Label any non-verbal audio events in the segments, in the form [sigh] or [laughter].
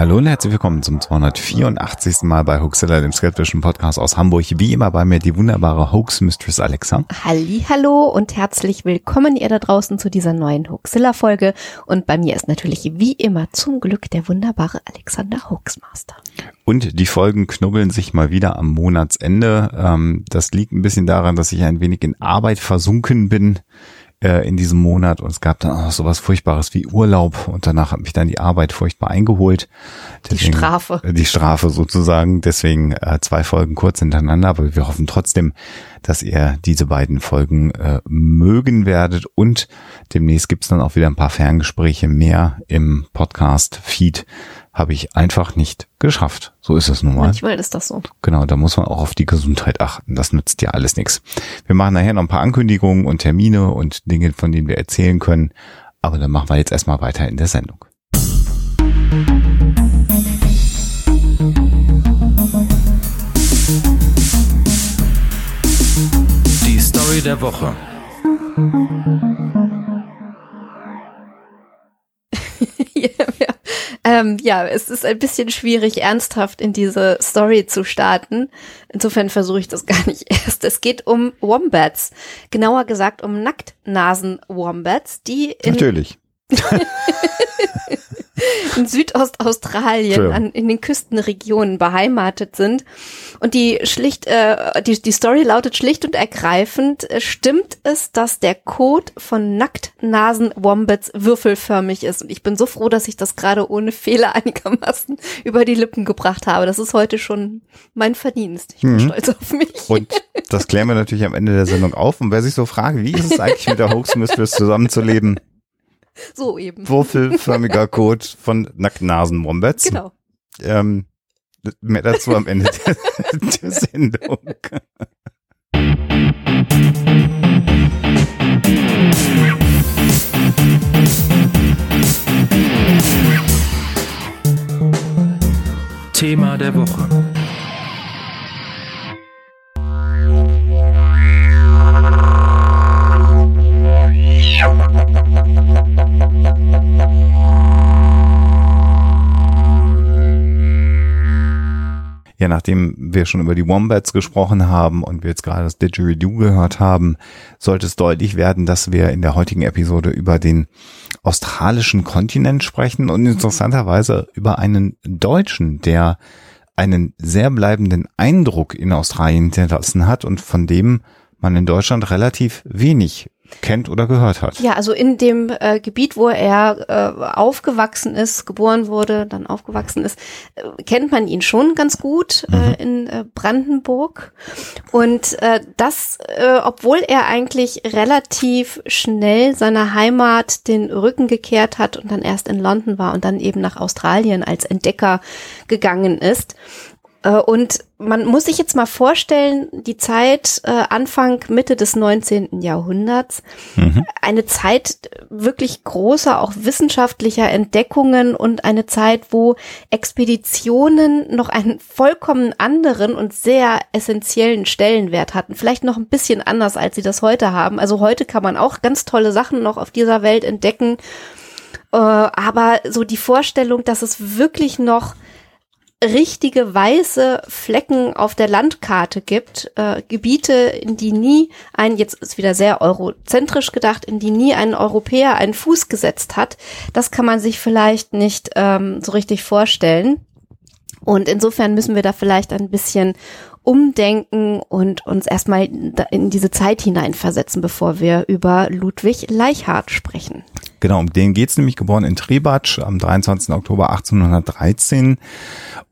Hallo und herzlich willkommen zum 284. Mal bei Hoaxilla, dem skeptischen Podcast aus Hamburg. Wie immer bei mir die wunderbare Hoax Mistress Alexa. Halli, hallo und herzlich willkommen ihr da draußen zu dieser neuen Hoaxilla Folge. Und bei mir ist natürlich wie immer zum Glück der wunderbare Alexander Hoaxmaster. Und die Folgen knubbeln sich mal wieder am Monatsende. Ähm, das liegt ein bisschen daran, dass ich ein wenig in Arbeit versunken bin äh, in diesem Monat und es gab dann auch noch sowas Furchtbares wie Urlaub und danach hat mich dann die Arbeit furchtbar eingeholt. Deswegen, die Strafe. Die Strafe sozusagen. Deswegen äh, zwei Folgen kurz hintereinander, aber wir hoffen trotzdem, dass ihr diese beiden Folgen äh, mögen werdet und demnächst gibt's dann auch wieder ein paar Ferngespräche mehr im Podcast-Feed habe ich einfach nicht geschafft. So ist es nun mal. Manchmal ist das so. Genau, da muss man auch auf die Gesundheit achten. Das nützt ja alles nichts. Wir machen nachher noch ein paar Ankündigungen und Termine und Dinge, von denen wir erzählen können. Aber dann machen wir jetzt erstmal weiter in der Sendung. Die Story der Woche. Ähm, ja, es ist ein bisschen schwierig, ernsthaft in diese Story zu starten. Insofern versuche ich das [laughs] gar nicht erst. Es geht um Wombats. Genauer gesagt um Nacktnasen-Wombats, die in Natürlich. [laughs] [laughs] in Südostaustralien an, in den Küstenregionen beheimatet sind. Und die schlicht, äh, die, die Story lautet schlicht und ergreifend, äh, stimmt es, dass der Code von Nacktnasen-Wombats würfelförmig ist. Und ich bin so froh, dass ich das gerade ohne Fehler [laughs] einigermaßen über die Lippen gebracht habe. Das ist heute schon mein Verdienst. Ich bin mhm. stolz auf mich. Und das klären wir natürlich am Ende der Sendung auf. Und wer sich so fragt, wie ist es eigentlich mit der Hoax Mistress zusammenzuleben, [laughs] so eben. Würfelförmiger Code [laughs] von Nacktnasen-Wombats. Genau. Ähm, mehr dazu am Ende der, [laughs] der Sendung. Thema der Woche. Ja, nachdem wir schon über die Wombats gesprochen haben und wir jetzt gerade das Didgeridoo gehört haben, sollte es deutlich werden, dass wir in der heutigen Episode über den australischen Kontinent sprechen und interessanterweise über einen Deutschen, der einen sehr bleibenden Eindruck in Australien hinterlassen hat und von dem man in Deutschland relativ wenig kennt oder gehört hat. Ja, also in dem äh, Gebiet, wo er äh, aufgewachsen ist, geboren wurde, dann aufgewachsen ist, äh, kennt man ihn schon ganz gut äh, mhm. in äh, Brandenburg. Und äh, das, obwohl er eigentlich relativ schnell seiner Heimat den Rücken gekehrt hat und dann erst in London war und dann eben nach Australien als Entdecker gegangen ist. Äh, und man muss sich jetzt mal vorstellen, die Zeit äh, Anfang, Mitte des 19. Jahrhunderts, mhm. eine Zeit wirklich großer, auch wissenschaftlicher Entdeckungen und eine Zeit, wo Expeditionen noch einen vollkommen anderen und sehr essentiellen Stellenwert hatten. Vielleicht noch ein bisschen anders, als sie das heute haben. Also heute kann man auch ganz tolle Sachen noch auf dieser Welt entdecken. Äh, aber so die Vorstellung, dass es wirklich noch richtige weiße Flecken auf der Landkarte gibt, äh, Gebiete, in die nie ein, jetzt ist wieder sehr eurozentrisch gedacht, in die nie ein Europäer einen Fuß gesetzt hat, das kann man sich vielleicht nicht ähm, so richtig vorstellen. Und insofern müssen wir da vielleicht ein bisschen umdenken und uns erstmal in diese Zeit hineinversetzen, bevor wir über Ludwig Leichhardt sprechen. Genau, um den geht's nämlich geboren in Trebatsch am 23. Oktober 1813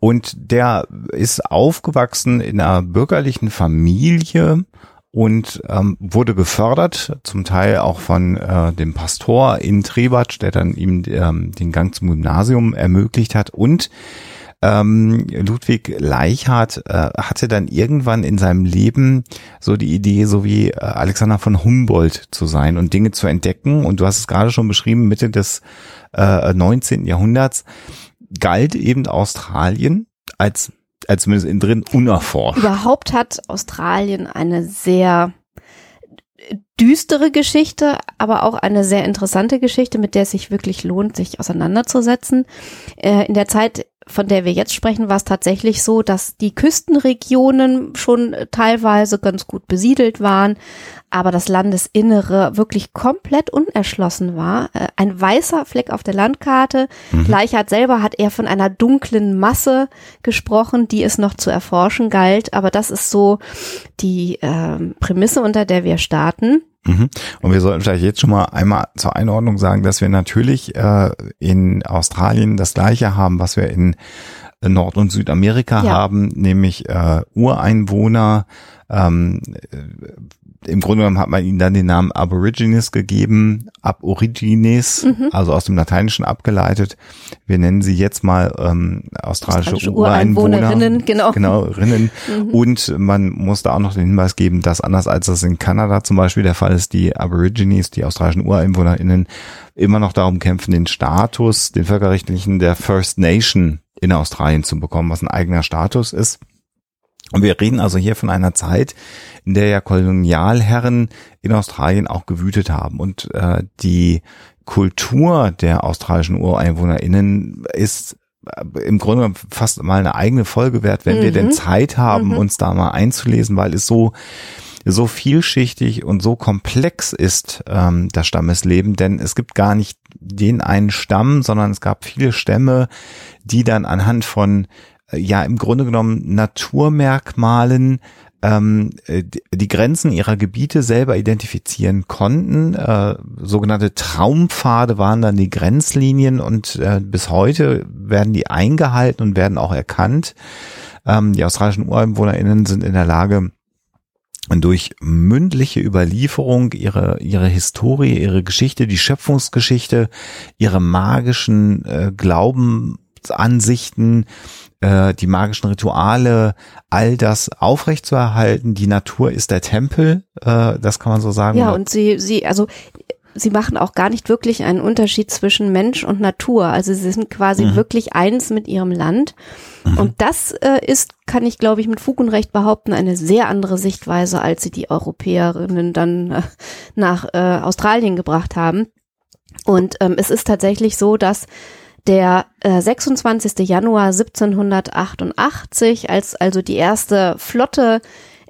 und der ist aufgewachsen in einer bürgerlichen Familie und ähm, wurde gefördert, zum Teil auch von äh, dem Pastor in Trebatsch, der dann ihm ähm, den Gang zum Gymnasium ermöglicht hat und ähm, Ludwig Leichhardt äh, hatte dann irgendwann in seinem Leben so die Idee, so wie äh, Alexander von Humboldt zu sein und Dinge zu entdecken. Und du hast es gerade schon beschrieben, Mitte des äh, 19. Jahrhunderts galt eben Australien als also zumindest innen drin, unerforscht. Überhaupt hat Australien eine sehr düstere Geschichte, aber auch eine sehr interessante Geschichte, mit der es sich wirklich lohnt, sich auseinanderzusetzen. Äh, in der Zeit, von der wir jetzt sprechen, war es tatsächlich so, dass die Küstenregionen schon teilweise ganz gut besiedelt waren, aber das Landesinnere wirklich komplett unerschlossen war. Äh, ein weißer Fleck auf der Landkarte. Mhm. Gleichart selber hat er von einer dunklen Masse gesprochen, die es noch zu erforschen galt. Aber das ist so die äh, Prämisse, unter der wir starten. Mhm. Und wir sollten vielleicht jetzt schon mal einmal zur Einordnung sagen, dass wir natürlich äh, in Australien das gleiche haben, was wir in Nord- und Südamerika ja. haben, nämlich äh, Ureinwohner, ähm, im Grunde genommen hat man ihnen dann den Namen Aborigines gegeben, Aborigines, mhm. also aus dem Lateinischen abgeleitet. Wir nennen sie jetzt mal ähm, australische, australische Ureinwohnerinnen, genau. genau Rinnen. Mhm. Und man muss da auch noch den Hinweis geben, dass anders als das in Kanada zum Beispiel der Fall ist, die Aborigines, die australischen UreinwohnerInnen, immer noch darum kämpfen, den Status, den völkerrechtlichen der First Nation in Australien zu bekommen, was ein eigener Status ist. Und wir reden also hier von einer Zeit, in der ja Kolonialherren in Australien auch gewütet haben. Und äh, die Kultur der australischen UreinwohnerInnen ist äh, im Grunde fast mal eine eigene Folge wert, wenn mhm. wir denn mhm. Zeit haben, mhm. uns da mal einzulesen, weil es so so vielschichtig und so komplex ist ähm, das Stammesleben, denn es gibt gar nicht den einen Stamm, sondern es gab viele Stämme, die dann anhand von ja im Grunde genommen Naturmerkmalen ähm, die Grenzen ihrer Gebiete selber identifizieren konnten. Äh, sogenannte Traumpfade waren dann die Grenzlinien und äh, bis heute werden die eingehalten und werden auch erkannt. Ähm, die australischen UreinwohnerInnen sind in der Lage, durch mündliche Überlieferung ihre, ihre Historie, ihre Geschichte, die Schöpfungsgeschichte, ihre magischen äh, Glaubensansichten, äh, die magischen Rituale, all das aufrechtzuerhalten. Die Natur ist der Tempel, äh, das kann man so sagen. Ja, und sie, sie, also sie machen auch gar nicht wirklich einen Unterschied zwischen Mensch und Natur. Also sie sind quasi mhm. wirklich eins mit ihrem Land. Mhm. Und das äh, ist, kann ich glaube ich mit Fug und Recht behaupten, eine sehr andere Sichtweise, als sie die Europäerinnen dann äh, nach äh, Australien gebracht haben. Und ähm, es ist tatsächlich so, dass der äh, 26. Januar 1788, als also die erste Flotte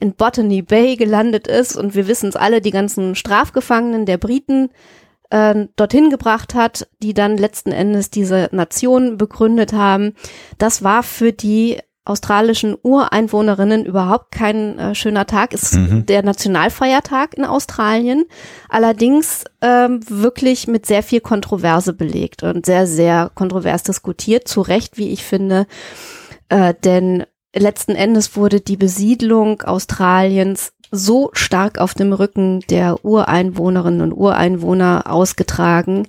in Botany Bay gelandet ist und wir wissen es alle, die ganzen Strafgefangenen der Briten äh, dorthin gebracht hat, die dann letzten Endes diese Nation begründet haben. Das war für die australischen Ureinwohnerinnen überhaupt kein äh, schöner Tag. Ist mhm. der Nationalfeiertag in Australien. Allerdings ähm, wirklich mit sehr viel Kontroverse belegt und sehr, sehr kontrovers diskutiert. Zu Recht, wie ich finde. Äh, denn letzten Endes wurde die Besiedlung Australiens so stark auf dem Rücken der Ureinwohnerinnen und Ureinwohner ausgetragen,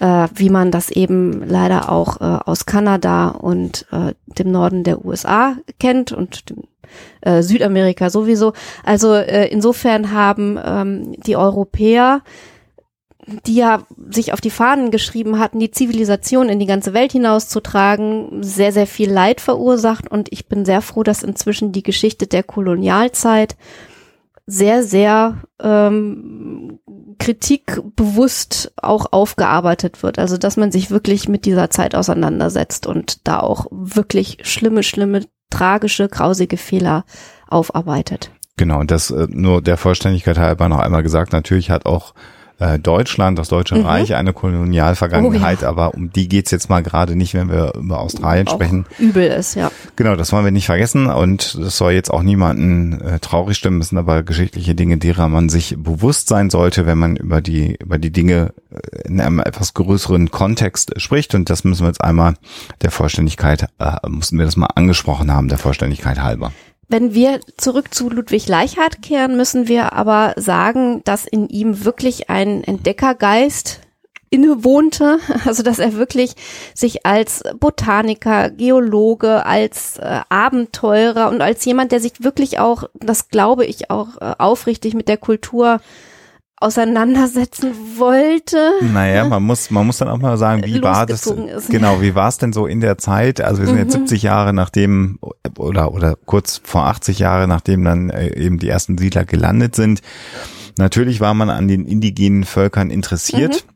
äh, wie man das eben leider auch äh, aus Kanada und äh, dem Norden der USA kennt und dem äh, Südamerika sowieso. Also äh, insofern haben ähm, die Europäer die ja sich auf die Fahnen geschrieben hatten, die Zivilisation in die ganze Welt hinauszutragen, sehr, sehr viel Leid verursacht. Und ich bin sehr froh, dass inzwischen die Geschichte der Kolonialzeit sehr, sehr ähm, kritikbewusst auch aufgearbeitet wird. Also dass man sich wirklich mit dieser Zeit auseinandersetzt und da auch wirklich schlimme, schlimme, tragische, grausige Fehler aufarbeitet. Genau, und das äh, nur der Vollständigkeit halber noch einmal gesagt, natürlich hat auch äh, Deutschland, das Deutsche mhm. Reich, eine Kolonialvergangenheit, oh, ja. aber um die geht's jetzt mal gerade nicht, wenn wir über Australien auch sprechen. Übel ist, ja. Genau, das wollen wir nicht vergessen und das soll jetzt auch niemanden äh, traurig stimmen, das sind aber geschichtliche Dinge, derer man sich bewusst sein sollte, wenn man über die, über die Dinge äh, in einem etwas größeren Kontext spricht und das müssen wir jetzt einmal der Vollständigkeit, äh, mussten wir das mal angesprochen haben, der Vollständigkeit halber. Wenn wir zurück zu Ludwig Leichhardt kehren, müssen wir aber sagen, dass in ihm wirklich ein Entdeckergeist innewohnte, [laughs] also dass er wirklich sich als Botaniker, Geologe, als äh, Abenteurer und als jemand, der sich wirklich auch, das glaube ich auch äh, aufrichtig mit der Kultur auseinandersetzen wollte. Naja, man muss, man muss dann auch mal sagen, wie war das, Ist, genau, wie war es denn so in der Zeit? Also wir sind jetzt 70 mhm. Jahre nachdem, oder, oder kurz vor 80 Jahre, nachdem dann äh, eben die ersten Siedler gelandet sind. Natürlich war man an den indigenen Völkern interessiert. Mhm.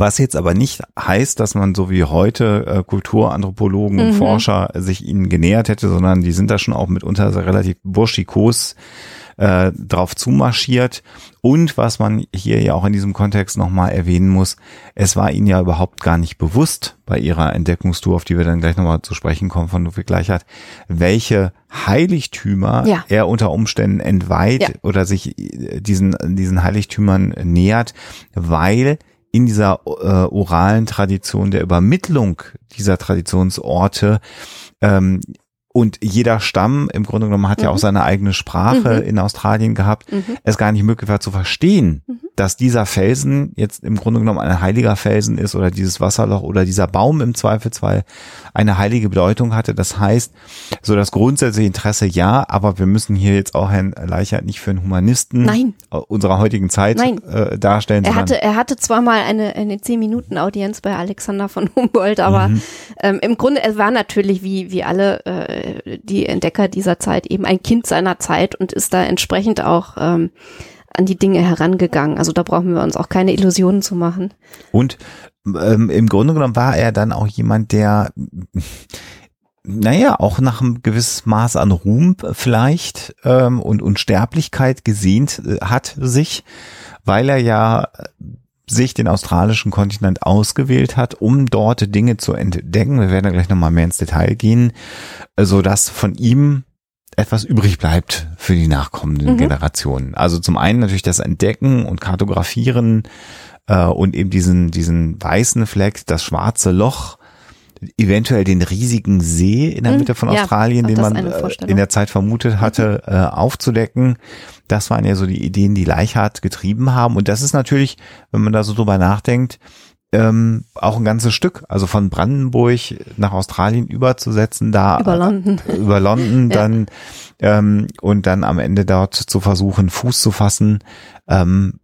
Was jetzt aber nicht heißt, dass man so wie heute äh, Kulturanthropologen und mhm. Forscher sich ihnen genähert hätte, sondern die sind da schon auch mitunter relativ burschikos äh, drauf zumarschiert. Und was man hier ja auch in diesem Kontext nochmal erwähnen muss, es war ihnen ja überhaupt gar nicht bewusst bei ihrer Entdeckungstour, auf die wir dann gleich nochmal zu sprechen kommen von Ludwig Gleichert, welche Heiligtümer ja. er unter Umständen entweiht ja. oder sich äh, diesen, diesen Heiligtümern nähert, weil in dieser äh, oralen Tradition der Übermittlung dieser Traditionsorte ähm, und jeder Stamm im Grunde genommen hat mhm. ja auch mhm. seine eigene Sprache mhm. in Australien gehabt, mhm. es gar nicht möglich war zu verstehen, mhm dass dieser Felsen jetzt im Grunde genommen ein heiliger Felsen ist oder dieses Wasserloch oder dieser Baum im Zweifelsfall eine heilige Bedeutung hatte. Das heißt, so das grundsätzliche Interesse ja, aber wir müssen hier jetzt auch Herrn Leichert nicht für einen Humanisten Nein. unserer heutigen Zeit Nein. Äh, darstellen. Er hatte, er hatte zwar mal eine, eine zehn Minuten Audienz bei Alexander von Humboldt, aber mhm. ähm, im Grunde, er war natürlich wie, wie alle äh, die Entdecker dieser Zeit eben ein Kind seiner Zeit und ist da entsprechend auch ähm, an die Dinge herangegangen. Also da brauchen wir uns auch keine Illusionen zu machen. Und ähm, im Grunde genommen war er dann auch jemand, der naja, auch nach einem gewissen Maß an Ruhm vielleicht ähm, und Unsterblichkeit gesehnt äh, hat sich, weil er ja sich den australischen Kontinent ausgewählt hat, um dort Dinge zu entdecken. Wir werden gleich nochmal mehr ins Detail gehen, so dass von ihm etwas übrig bleibt für die nachkommenden mhm. Generationen. Also zum einen natürlich das Entdecken und Kartografieren äh, und eben diesen, diesen weißen Fleck, das schwarze Loch, eventuell den riesigen See in der mhm. Mitte von ja, Australien, den man äh, in der Zeit vermutet hatte, mhm. äh, aufzudecken. Das waren ja so die Ideen, die Leichhardt getrieben haben. Und das ist natürlich, wenn man da so drüber nachdenkt, ähm, auch ein ganzes Stück, also von Brandenburg nach Australien überzusetzen, da über London, äh, [laughs] über London ja. dann ähm, und dann am Ende dort zu versuchen, Fuß zu fassen, ähm,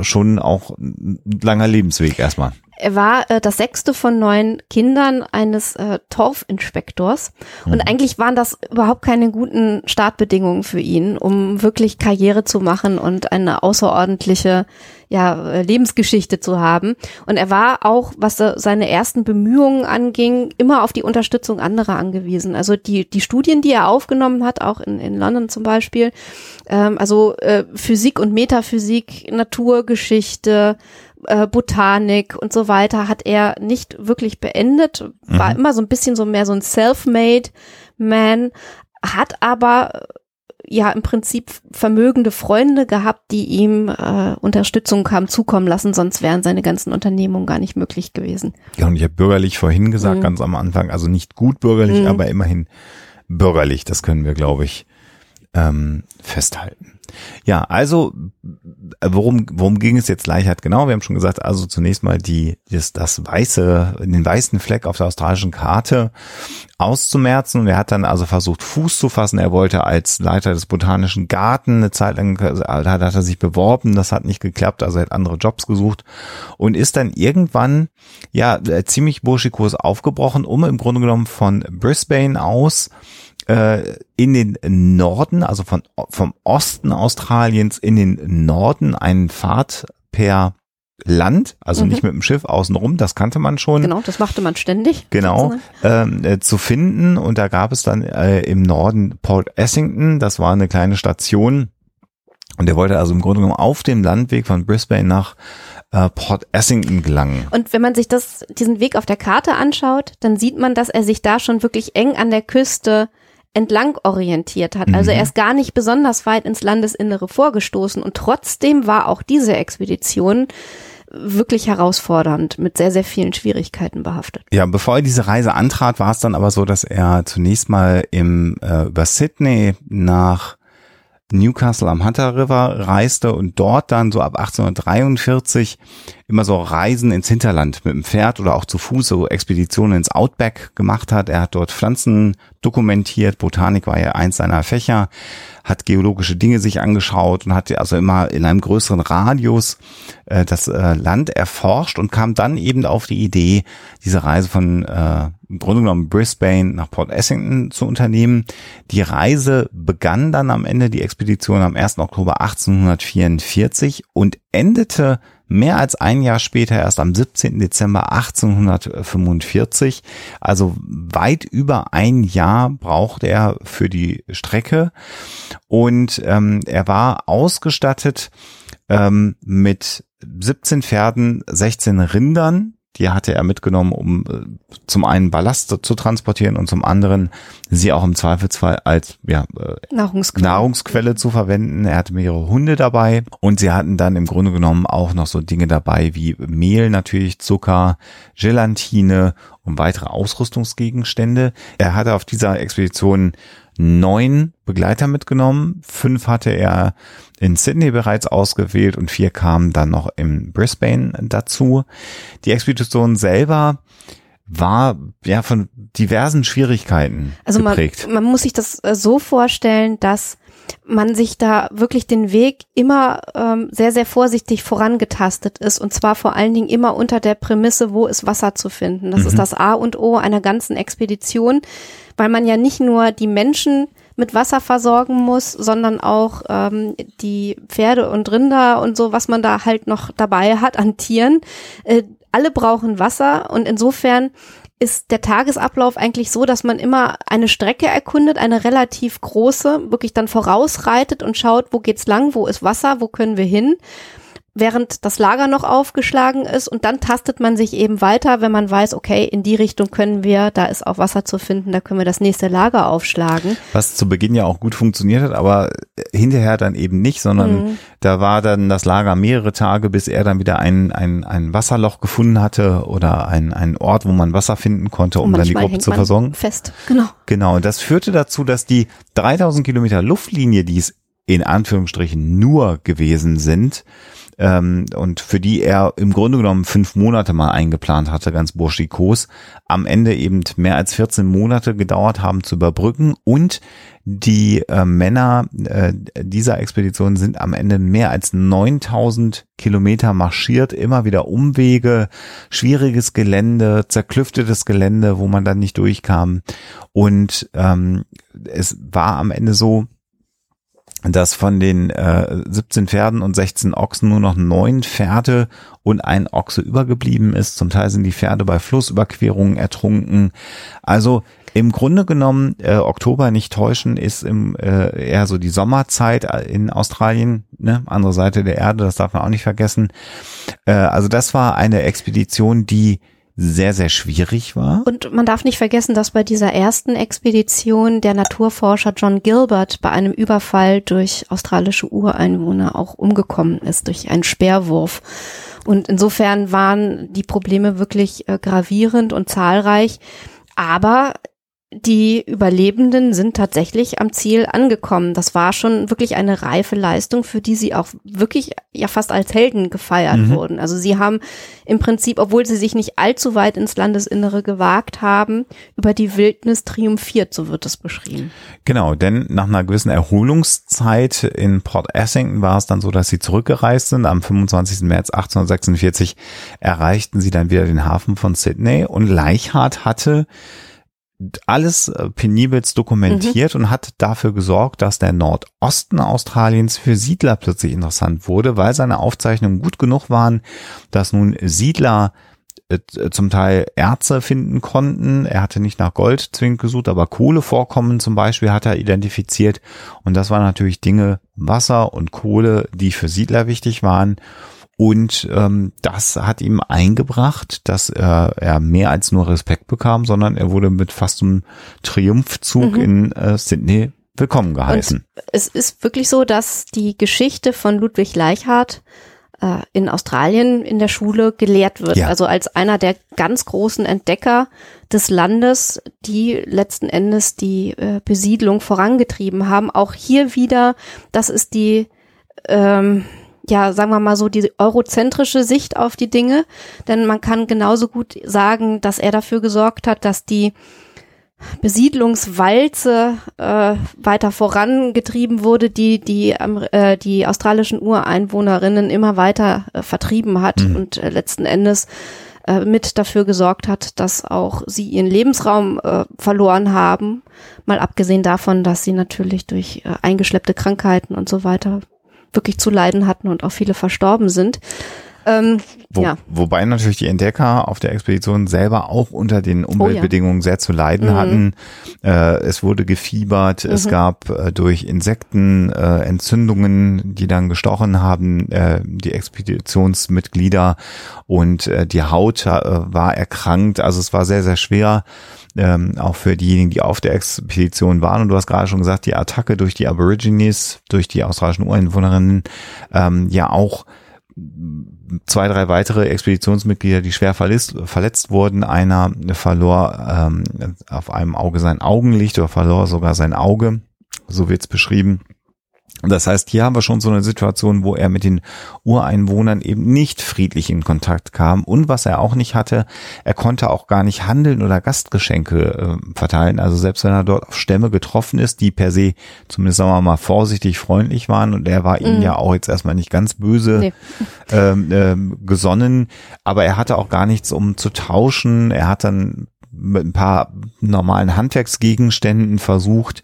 schon auch ein langer Lebensweg erstmal. Er war äh, das sechste von neun Kindern eines äh, Torfinspektors. Und mhm. eigentlich waren das überhaupt keine guten Startbedingungen für ihn, um wirklich Karriere zu machen und eine außerordentliche ja, äh, Lebensgeschichte zu haben. Und er war auch, was seine ersten Bemühungen anging, immer auf die Unterstützung anderer angewiesen. Also die, die Studien, die er aufgenommen hat, auch in, in London zum Beispiel, ähm, also äh, Physik und Metaphysik, Naturgeschichte, äh, Botanik und so weiter hat er nicht wirklich beendet, war mhm. immer so ein bisschen so mehr so ein self-made Man, hat aber ja im Prinzip vermögende Freunde gehabt, die ihm äh, Unterstützung haben zukommen lassen, sonst wären seine ganzen Unternehmungen gar nicht möglich gewesen. Ja, und ich habe bürgerlich vorhin gesagt, mhm. ganz am Anfang, also nicht gut bürgerlich, mhm. aber immerhin bürgerlich, das können wir, glaube ich, ähm, festhalten. Ja, also worum worum ging es jetzt Leichhardt genau? Wir haben schon gesagt, also zunächst mal die das, das weiße den weißen Fleck auf der australischen Karte auszumerzen und er hat dann also versucht Fuß zu fassen. Er wollte als Leiter des botanischen Garten eine Zeit lang da hat er sich beworben, das hat nicht geklappt, also er hat andere Jobs gesucht und ist dann irgendwann ja ziemlich burschikos aufgebrochen, um im Grunde genommen von Brisbane aus äh, in den Norden, also von, vom Osten Australiens in den Norden einen Pfad per Land, also mhm. nicht mit dem Schiff außenrum, das kannte man schon. Genau, das machte man ständig. Genau, ähm, äh, zu finden und da gab es dann äh, im Norden Port Essington, das war eine kleine Station und er wollte also im Grunde genommen auf dem Landweg von Brisbane nach äh, Port Essington gelangen. Und wenn man sich das, diesen Weg auf der Karte anschaut, dann sieht man, dass er sich da schon wirklich eng an der Küste entlang orientiert hat. Also mhm. er ist gar nicht besonders weit ins Landesinnere vorgestoßen und trotzdem war auch diese Expedition wirklich herausfordernd, mit sehr, sehr vielen Schwierigkeiten behaftet. Ja, bevor er diese Reise antrat, war es dann aber so, dass er zunächst mal im, äh, über Sydney nach Newcastle am Hunter River reiste und dort dann so ab 1843 immer so Reisen ins Hinterland mit dem Pferd oder auch zu Fuß, so Expeditionen ins Outback gemacht hat. Er hat dort Pflanzen dokumentiert, Botanik war ja eins seiner Fächer, hat geologische Dinge sich angeschaut und hat also immer in einem größeren Radius äh, das äh, Land erforscht und kam dann eben auf die Idee, diese Reise von äh, im Grunde genommen Brisbane nach Port Essington zu unternehmen. Die Reise begann dann am Ende, die Expedition am 1. Oktober 1844 und endete mehr als ein Jahr später, erst am 17. Dezember 1845. Also weit über ein Jahr brauchte er für die Strecke und ähm, er war ausgestattet ähm, mit 17 Pferden, 16 Rindern, die hatte er mitgenommen, um äh, zum einen Ballast zu transportieren und zum anderen sie auch im Zweifelsfall als ja, äh, Nahrungsquelle. Nahrungsquelle zu verwenden. Er hatte mehrere Hunde dabei und sie hatten dann im Grunde genommen auch noch so Dinge dabei wie Mehl natürlich, Zucker, Gelatine und weitere Ausrüstungsgegenstände. Er hatte auf dieser Expedition neun Begleiter mitgenommen. Fünf hatte er in Sydney bereits ausgewählt und vier kamen dann noch in Brisbane dazu. Die Expedition selber war ja von diversen Schwierigkeiten also geprägt. Man, man muss sich das äh, so vorstellen, dass man sich da wirklich den Weg immer ähm, sehr, sehr vorsichtig vorangetastet ist und zwar vor allen Dingen immer unter der Prämisse, wo ist Wasser zu finden. Das mhm. ist das A und O einer ganzen Expedition, weil man ja nicht nur die Menschen mit Wasser versorgen muss, sondern auch ähm, die Pferde und Rinder und so, was man da halt noch dabei hat an Tieren. Äh, alle brauchen Wasser und insofern ist der Tagesablauf eigentlich so, dass man immer eine Strecke erkundet, eine relativ große, wirklich dann vorausreitet und schaut, wo geht's lang, wo ist Wasser, wo können wir hin während das Lager noch aufgeschlagen ist und dann tastet man sich eben weiter, wenn man weiß, okay, in die Richtung können wir, da ist auch Wasser zu finden, da können wir das nächste Lager aufschlagen. Was zu Beginn ja auch gut funktioniert hat, aber hinterher dann eben nicht, sondern mhm. da war dann das Lager mehrere Tage, bis er dann wieder ein, ein, ein Wasserloch gefunden hatte oder ein, ein Ort, wo man Wasser finden konnte, um dann die Gruppe zu versorgen. Fest, genau. Genau, und das führte dazu, dass die 3000 Kilometer Luftlinie, die es in Anführungsstrichen nur gewesen sind, ähm, und für die er im Grunde genommen fünf Monate mal eingeplant hatte, ganz burschikos, am Ende eben mehr als 14 Monate gedauert haben zu überbrücken und die äh, Männer äh, dieser Expedition sind am Ende mehr als 9000 Kilometer marschiert, immer wieder Umwege, schwieriges Gelände, zerklüftetes Gelände, wo man dann nicht durchkam. Und ähm, es war am Ende so, dass von den äh, 17 Pferden und 16 Ochsen nur noch neun Pferde und ein Ochse übergeblieben ist. Zum Teil sind die Pferde bei Flussüberquerungen ertrunken. Also im Grunde genommen, äh, Oktober nicht täuschen, ist im, äh, eher so die Sommerzeit in Australien, ne? andere Seite der Erde, das darf man auch nicht vergessen. Äh, also das war eine Expedition, die sehr, sehr schwierig war. Und man darf nicht vergessen, dass bei dieser ersten Expedition der Naturforscher John Gilbert bei einem Überfall durch australische Ureinwohner auch umgekommen ist, durch einen Speerwurf. Und insofern waren die Probleme wirklich äh, gravierend und zahlreich. Aber die Überlebenden sind tatsächlich am Ziel angekommen. Das war schon wirklich eine reife Leistung, für die sie auch wirklich ja fast als Helden gefeiert mhm. wurden. Also sie haben im Prinzip, obwohl sie sich nicht allzu weit ins Landesinnere gewagt haben, über die Wildnis triumphiert, so wird es beschrieben. Genau, denn nach einer gewissen Erholungszeit in Port Essington war es dann so, dass sie zurückgereist sind. Am 25. März 1846 erreichten sie dann wieder den Hafen von Sydney und Leichhardt hatte alles äh, penibelst dokumentiert mhm. und hat dafür gesorgt, dass der Nordosten Australiens für Siedler plötzlich interessant wurde, weil seine Aufzeichnungen gut genug waren, dass nun Siedler äh, zum Teil Erze finden konnten. Er hatte nicht nach Gold zwingend gesucht, aber Kohlevorkommen zum Beispiel hat er identifiziert. Und das waren natürlich Dinge, Wasser und Kohle, die für Siedler wichtig waren. Und ähm, das hat ihm eingebracht, dass er, er mehr als nur Respekt bekam, sondern er wurde mit fast einem Triumphzug mhm. in äh, Sydney willkommen geheißen. Und es ist wirklich so, dass die Geschichte von Ludwig Leichhardt äh, in Australien in der Schule gelehrt wird. Ja. Also als einer der ganz großen Entdecker des Landes, die letzten Endes die äh, Besiedlung vorangetrieben haben. Auch hier wieder, das ist die ähm, ja, sagen wir mal so, die eurozentrische Sicht auf die Dinge. Denn man kann genauso gut sagen, dass er dafür gesorgt hat, dass die Besiedlungswalze äh, weiter vorangetrieben wurde, die die, äh, die australischen Ureinwohnerinnen immer weiter äh, vertrieben hat Mhm. und äh, letzten Endes äh, mit dafür gesorgt hat, dass auch sie ihren Lebensraum äh, verloren haben. Mal abgesehen davon, dass sie natürlich durch äh, eingeschleppte Krankheiten und so weiter wirklich zu leiden hatten und auch viele verstorben sind. Ähm, Wo, ja, Wobei natürlich die Entdecker auf der Expedition selber auch unter den Umweltbedingungen sehr zu leiden Mhm. hatten. Äh, es wurde gefiebert, es Mhm. gab äh, durch Insekten äh, Entzündungen, die dann gestochen haben, äh, die Expeditionsmitglieder und äh, die Haut äh, war erkrankt. Also es war sehr, sehr schwer. Ähm, auch für diejenigen, die auf der Expedition waren. Und du hast gerade schon gesagt, die Attacke durch die Aborigines, durch die australischen Ureinwohnerinnen, ähm, ja auch zwei, drei weitere Expeditionsmitglieder, die schwer verletzt, verletzt wurden. Einer verlor ähm, auf einem Auge sein Augenlicht oder verlor sogar sein Auge. So wird's beschrieben. Das heißt, hier haben wir schon so eine Situation, wo er mit den Ureinwohnern eben nicht friedlich in Kontakt kam. Und was er auch nicht hatte, er konnte auch gar nicht handeln oder Gastgeschenke äh, verteilen. Also selbst wenn er dort auf Stämme getroffen ist, die per se zumindest sagen wir mal vorsichtig freundlich waren und er war ihnen Mhm. ja auch jetzt erstmal nicht ganz böse Nee. ähm, ähm, gesonnen, aber er hatte auch gar nichts um zu tauschen. Er hat dann mit ein paar normalen Handwerksgegenständen versucht,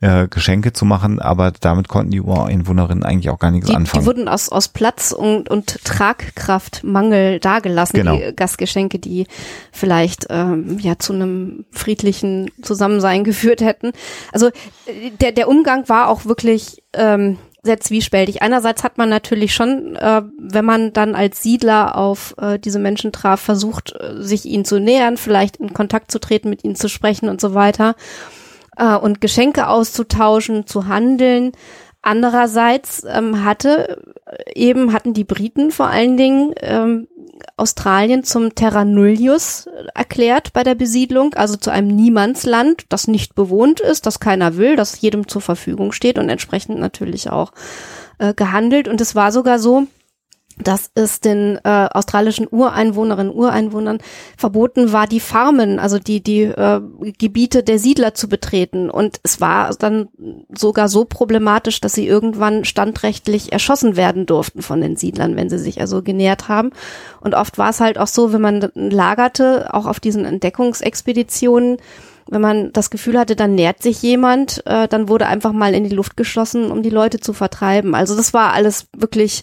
äh, Geschenke zu machen, aber damit konnten die Ureinwohnerinnen eigentlich auch gar nichts die, anfangen. die wurden aus, aus Platz und, und Tragkraftmangel dagelassen, Genau. die Gastgeschenke, die vielleicht ähm, ja zu einem friedlichen Zusammensein [laughs] geführt hätten. Also äh, der, der Umgang war auch wirklich ähm, sehr zwiespältig. Einerseits hat man natürlich schon, äh, wenn man dann als Siedler auf äh, diese Menschen traf, versucht, äh, sich ihnen zu nähern, vielleicht in Kontakt zu treten, mit ihnen zu sprechen und so weiter äh, und Geschenke auszutauschen, zu handeln. Andererseits ähm, hatte äh, eben hatten die Briten vor allen Dingen ähm, Australien zum Terra Nullius erklärt bei der Besiedlung, also zu einem Niemandsland, das nicht bewohnt ist, das keiner will, das jedem zur Verfügung steht und entsprechend natürlich auch äh, gehandelt. Und es war sogar so, dass es den äh, australischen Ureinwohnerinnen Ureinwohnern verboten war, die Farmen, also die die äh, Gebiete der Siedler zu betreten. Und es war dann sogar so problematisch, dass sie irgendwann standrechtlich erschossen werden durften von den Siedlern, wenn sie sich also genähert haben. Und oft war es halt auch so, wenn man lagerte, auch auf diesen Entdeckungsexpeditionen, wenn man das Gefühl hatte, dann nährt sich jemand, äh, dann wurde einfach mal in die Luft geschossen, um die Leute zu vertreiben. Also das war alles wirklich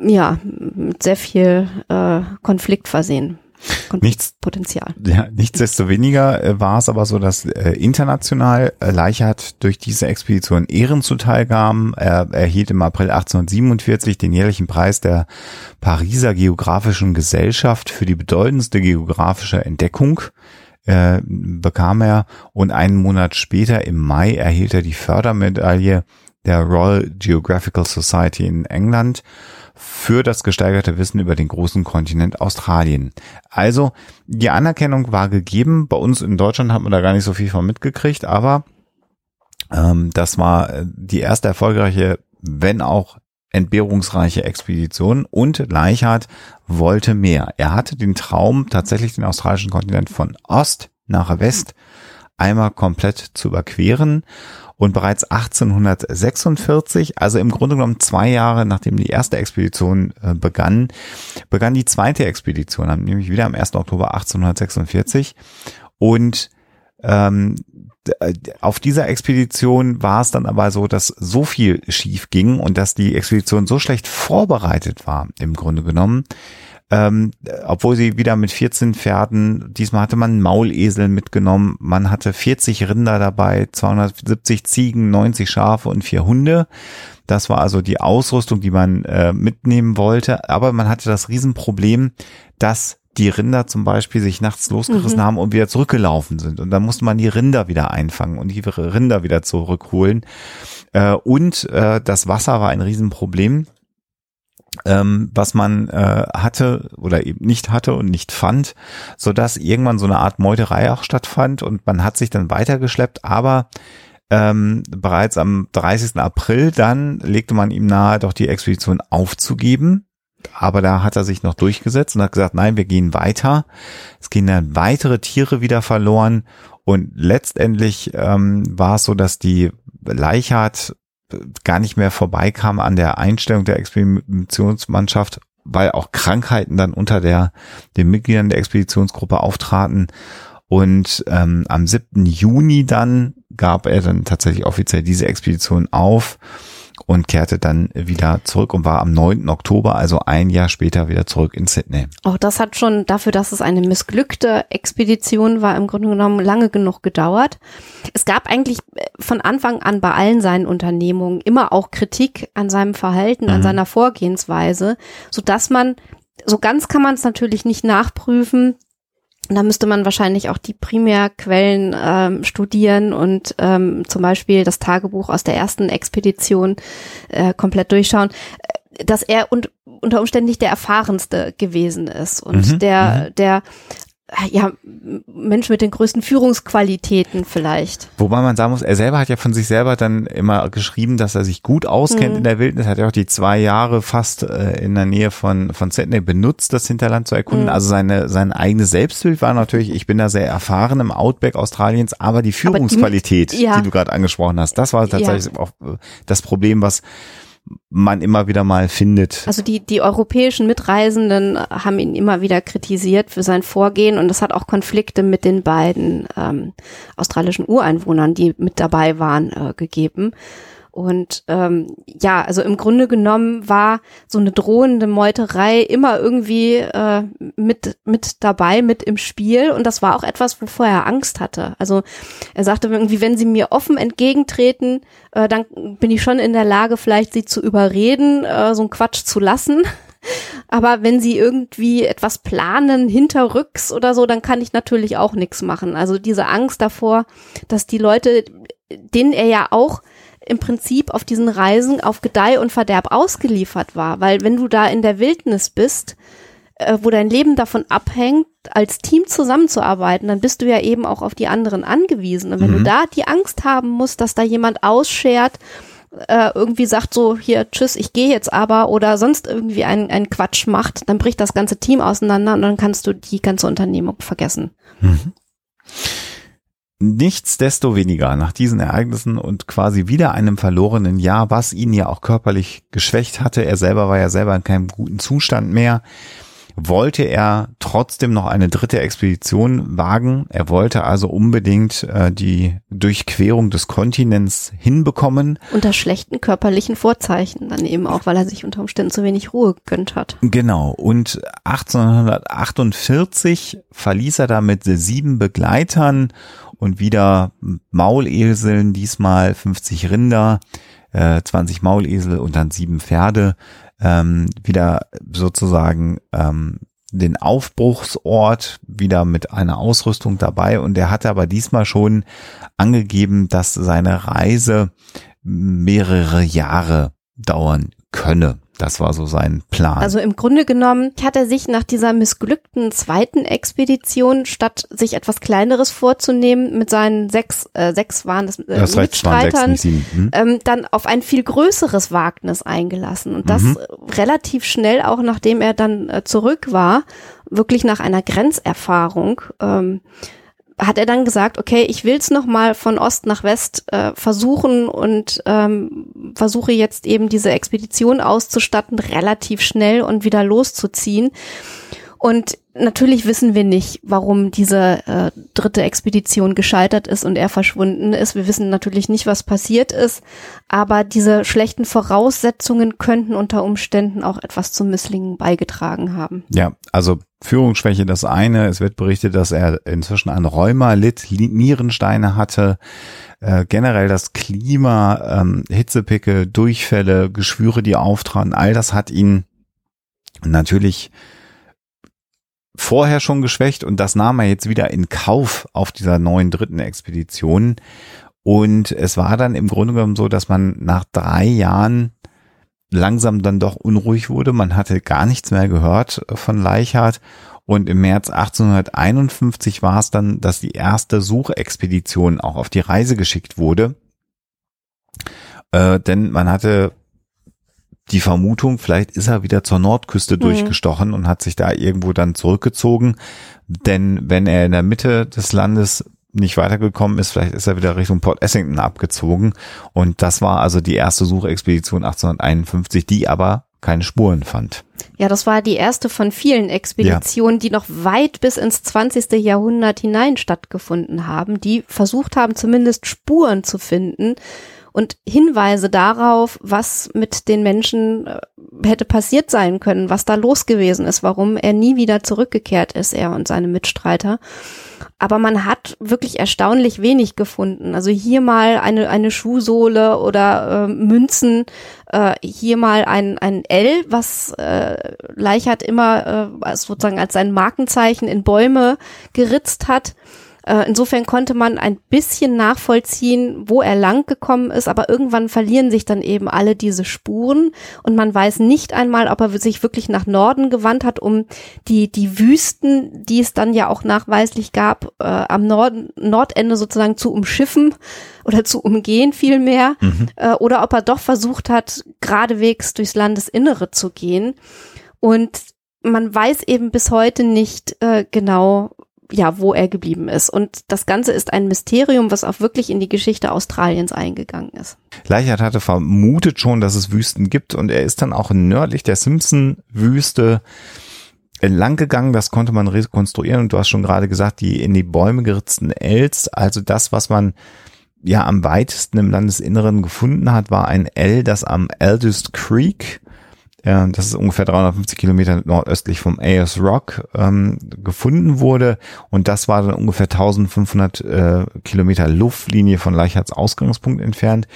ja, mit sehr viel äh, Konflikt versehen. Nichts, Potenzial. ja, nichtsdestoweniger äh, war es aber so, dass äh, international äh, Leichhardt durch diese Expedition Ehren zuteilgaben. Er erhielt im April 1847 den jährlichen Preis der Pariser Geographischen Gesellschaft für die bedeutendste geografische Entdeckung äh, bekam er und einen Monat später im Mai erhielt er die Fördermedaille der Royal Geographical Society in England für das gesteigerte Wissen über den großen Kontinent Australien. Also die Anerkennung war gegeben. Bei uns in Deutschland hat man da gar nicht so viel von mitgekriegt, aber ähm, das war äh, die erste erfolgreiche, wenn auch entbehrungsreiche Expedition und Leichhardt wollte mehr. Er hatte den Traum, tatsächlich den australischen Kontinent von Ost nach West einmal komplett zu überqueren und bereits 1846, also im Grunde genommen zwei Jahre nachdem die erste Expedition äh, begann, begann die zweite Expedition, nämlich wieder am 1. Oktober 1846 und ähm, auf dieser Expedition war es dann aber so, dass so viel schief ging und dass die Expedition so schlecht vorbereitet war, im Grunde genommen, ähm, obwohl sie wieder mit 14 Pferden, diesmal hatte man einen Maulesel mitgenommen, man hatte 40 Rinder dabei, 270 Ziegen, 90 Schafe und vier Hunde. Das war also die Ausrüstung, die man äh, mitnehmen wollte. Aber man hatte das Riesenproblem, dass die Rinder zum Beispiel sich nachts losgerissen Mhm. haben und wieder zurückgelaufen sind. Und dann musste man die Rinder wieder einfangen und die Rinder wieder zurückholen. Äh, und äh, das Wasser war ein Riesenproblem. Ähm, was man äh, hatte oder eben nicht hatte und nicht fand, so dass irgendwann so eine Art Meuterei auch stattfand und man hat sich dann weitergeschleppt, aber ähm, bereits am 30. April dann legte man ihm nahe, doch die Expedition aufzugeben. Aber da hat er sich noch durchgesetzt und hat gesagt, nein, wir gehen weiter. Es gehen dann weitere Tiere wieder verloren und letztendlich ähm, war es so, dass die Leichhardt gar nicht mehr vorbeikam an der Einstellung der Expeditionsmannschaft, weil auch Krankheiten dann unter der, den Mitgliedern der Expeditionsgruppe auftraten. Und ähm, am 7. Juni dann gab er dann tatsächlich offiziell diese Expedition auf und kehrte dann wieder zurück und war am 9. Oktober, also ein Jahr später, wieder zurück in Sydney. Auch das hat schon dafür, dass es eine missglückte Expedition war, im Grunde genommen lange genug gedauert. Es gab eigentlich von Anfang an bei allen seinen Unternehmungen immer auch Kritik an seinem Verhalten, mhm. an seiner Vorgehensweise, so dass man so ganz kann man es natürlich nicht nachprüfen, da müsste man wahrscheinlich auch die Primärquellen ähm, studieren und ähm, zum Beispiel das Tagebuch aus der ersten Expedition äh, komplett durchschauen, äh, dass er und unter Umständen nicht der erfahrenste gewesen ist und mhm, der, mhm. der ja, Mensch mit den größten Führungsqualitäten vielleicht. Wobei man sagen muss, er selber hat ja von sich selber dann immer geschrieben, dass er sich gut auskennt mhm. in der Wildnis, hat ja auch die zwei Jahre fast äh, in der Nähe von, von Sydney benutzt, das Hinterland zu erkunden. Mhm. Also seine, sein eigenes Selbstbild war natürlich, ich bin da sehr erfahren im Outback Australiens, aber die Führungsqualität, die, ja. die, du gerade angesprochen hast, das war tatsächlich ja. auch äh, das Problem, was man immer wieder mal findet. Also die, die europäischen Mitreisenden haben ihn immer wieder kritisiert für sein Vorgehen und es hat auch Konflikte mit den beiden ähm, australischen Ureinwohnern, die mit dabei waren, äh, gegeben. Und ähm, ja, also im Grunde genommen war so eine drohende Meuterei immer irgendwie äh, mit mit dabei, mit im Spiel. Und das war auch etwas, wovor er Angst hatte. Also er sagte irgendwie, wenn sie mir offen entgegentreten, äh, dann bin ich schon in der Lage, vielleicht sie zu überreden, äh, so einen Quatsch zu lassen. [laughs] Aber wenn sie irgendwie etwas planen, hinterrücks oder so, dann kann ich natürlich auch nichts machen. Also diese Angst davor, dass die Leute, denen er ja auch im Prinzip auf diesen Reisen auf Gedeih und Verderb ausgeliefert war. Weil wenn du da in der Wildnis bist, äh, wo dein Leben davon abhängt, als Team zusammenzuarbeiten, dann bist du ja eben auch auf die anderen angewiesen. Und wenn mhm. du da die Angst haben musst, dass da jemand ausschert, äh, irgendwie sagt so, hier, tschüss, ich gehe jetzt aber oder sonst irgendwie einen, einen Quatsch macht, dann bricht das ganze Team auseinander und dann kannst du die ganze Unternehmung vergessen. Mhm. Nichtsdestoweniger nach diesen Ereignissen und quasi wieder einem verlorenen Jahr, was ihn ja auch körperlich geschwächt hatte, er selber war ja selber in keinem guten Zustand mehr, wollte er trotzdem noch eine dritte Expedition wagen. Er wollte also unbedingt äh, die Durchquerung des Kontinents hinbekommen. Unter schlechten körperlichen Vorzeichen dann eben auch, weil er sich unter Umständen zu wenig Ruhe gegönnt hat. Genau. Und 1848 verließ er da mit sieben Begleitern und wieder Mauleseln, diesmal 50 Rinder, äh, 20 Maulesel und dann sieben Pferde ähm, wieder sozusagen ähm, den Aufbruchsort wieder mit einer Ausrüstung dabei und er hatte aber diesmal schon angegeben, dass seine Reise mehrere Jahre dauern könne. Das war so sein Plan. Also im Grunde genommen hat er sich nach dieser missglückten zweiten Expedition, statt sich etwas Kleineres vorzunehmen, mit seinen sechs, äh, sechs waren das, äh, das Mitstreitern, hm. ähm, dann auf ein viel größeres Wagnis eingelassen. Und das mhm. relativ schnell, auch nachdem er dann äh, zurück war, wirklich nach einer Grenzerfahrung. Ähm, hat er dann gesagt, okay, ich will's noch mal von Ost nach West äh, versuchen und ähm, versuche jetzt eben diese Expedition auszustatten, relativ schnell und wieder loszuziehen. Und natürlich wissen wir nicht, warum diese äh, dritte Expedition gescheitert ist und er verschwunden ist. Wir wissen natürlich nicht, was passiert ist, aber diese schlechten Voraussetzungen könnten unter Umständen auch etwas zum Misslingen beigetragen haben. Ja, also Führungsschwäche das eine. Es wird berichtet, dass er inzwischen an Rheuma litt, Nierensteine hatte. Äh, generell das Klima, ähm, Hitzepicke, Durchfälle, Geschwüre, die auftraten, all das hat ihn natürlich vorher schon geschwächt und das nahm er jetzt wieder in Kauf auf dieser neuen dritten Expedition. Und es war dann im Grunde genommen so, dass man nach drei Jahren langsam dann doch unruhig wurde. Man hatte gar nichts mehr gehört von Leichhardt. Und im März 1851 war es dann, dass die erste Suchexpedition auch auf die Reise geschickt wurde. Äh, denn man hatte die Vermutung, vielleicht ist er wieder zur Nordküste mhm. durchgestochen und hat sich da irgendwo dann zurückgezogen. Denn wenn er in der Mitte des Landes nicht weitergekommen ist, vielleicht ist er wieder Richtung Port Essington abgezogen. Und das war also die erste Suchexpedition 1851, die aber keine Spuren fand. Ja, das war die erste von vielen Expeditionen, ja. die noch weit bis ins 20. Jahrhundert hinein stattgefunden haben, die versucht haben, zumindest Spuren zu finden und Hinweise darauf, was mit den Menschen äh, hätte passiert sein können, was da los gewesen ist, warum er nie wieder zurückgekehrt ist, er und seine Mitstreiter. Aber man hat wirklich erstaunlich wenig gefunden. Also hier mal eine, eine Schuhsohle oder äh, Münzen, äh, hier mal ein, ein L, was äh, Leichert immer äh, sozusagen als sein Markenzeichen in Bäume geritzt hat. Äh, insofern konnte man ein bisschen nachvollziehen, wo er lang gekommen ist, aber irgendwann verlieren sich dann eben alle diese Spuren und man weiß nicht einmal, ob er sich wirklich nach Norden gewandt hat, um die, die Wüsten, die es dann ja auch nachweislich gab, äh, am Norden, Nordende sozusagen zu umschiffen oder zu umgehen vielmehr, mhm. äh, oder ob er doch versucht hat, geradewegs durchs Landesinnere zu gehen. Und man weiß eben bis heute nicht äh, genau, ja, wo er geblieben ist. Und das Ganze ist ein Mysterium, was auch wirklich in die Geschichte Australiens eingegangen ist. Leichert hatte vermutet schon, dass es Wüsten gibt und er ist dann auch nördlich der Simpson-Wüste entlang gegangen. Das konnte man rekonstruieren und du hast schon gerade gesagt, die in die Bäume geritzten Els, also das, was man ja am weitesten im Landesinneren gefunden hat, war ein L, das am Eldest Creek ja, das ist ungefähr 350 Kilometer nordöstlich vom Ayers Rock ähm, gefunden wurde und das war dann ungefähr 1500 äh, Kilometer Luftlinie von Leichhards Ausgangspunkt entfernt.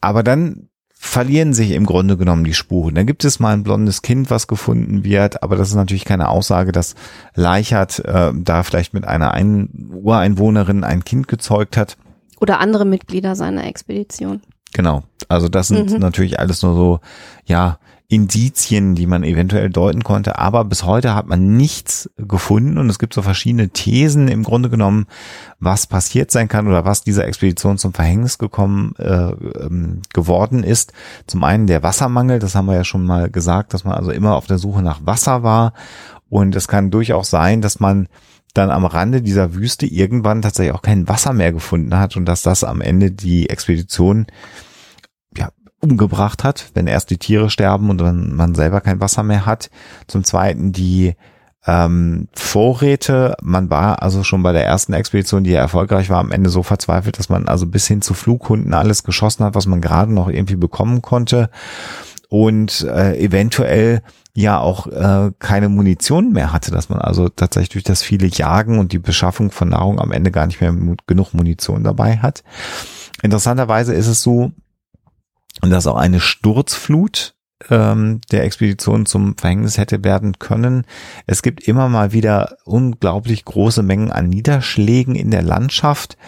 Aber dann verlieren sich im Grunde genommen die Spuren. Da gibt es mal ein blondes Kind, was gefunden wird, aber das ist natürlich keine Aussage, dass Leichhardt äh, da vielleicht mit einer ein Ureinwohnerin ein Kind gezeugt hat. Oder andere Mitglieder seiner Expedition. Genau. Also das sind mhm. natürlich alles nur so, ja, Indizien, die man eventuell deuten konnte, aber bis heute hat man nichts gefunden. Und es gibt so verschiedene Thesen im Grunde genommen, was passiert sein kann oder was dieser Expedition zum Verhängnis gekommen äh, ähm, geworden ist. Zum einen der Wassermangel, das haben wir ja schon mal gesagt, dass man also immer auf der Suche nach Wasser war. Und es kann durchaus sein, dass man dann am Rande dieser Wüste irgendwann tatsächlich auch kein Wasser mehr gefunden hat und dass das am Ende die Expedition umgebracht hat, wenn erst die Tiere sterben und dann man selber kein Wasser mehr hat. Zum Zweiten die ähm, Vorräte. Man war also schon bei der ersten Expedition, die ja erfolgreich war, am Ende so verzweifelt, dass man also bis hin zu Flughunden alles geschossen hat, was man gerade noch irgendwie bekommen konnte und äh, eventuell ja auch äh, keine Munition mehr hatte, dass man also tatsächlich durch das viele Jagen und die Beschaffung von Nahrung am Ende gar nicht mehr genug Munition dabei hat. Interessanterweise ist es so, und dass auch eine Sturzflut ähm, der Expedition zum Verhängnis hätte werden können. Es gibt immer mal wieder unglaublich große Mengen an Niederschlägen in der Landschaft,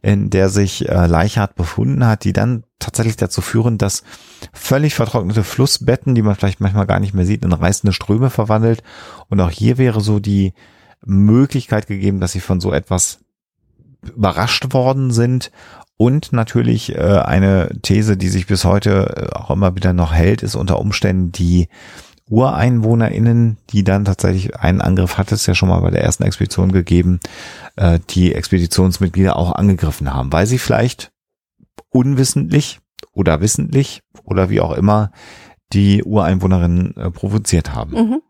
in der sich äh, Leichhardt befunden hat, die dann tatsächlich dazu führen, dass völlig vertrocknete Flussbetten, die man vielleicht manchmal gar nicht mehr sieht, in reißende Ströme verwandelt. Und auch hier wäre so die Möglichkeit gegeben, dass sie von so etwas überrascht worden sind und natürlich äh, eine These, die sich bis heute äh, auch immer wieder noch hält, ist unter Umständen die UreinwohnerInnen, die dann tatsächlich einen Angriff hat es ja schon mal bei der ersten Expedition gegeben, äh, die Expeditionsmitglieder auch angegriffen haben, weil sie vielleicht unwissentlich oder wissentlich oder wie auch immer die Ureinwohnerinnen äh, provoziert haben. Mhm.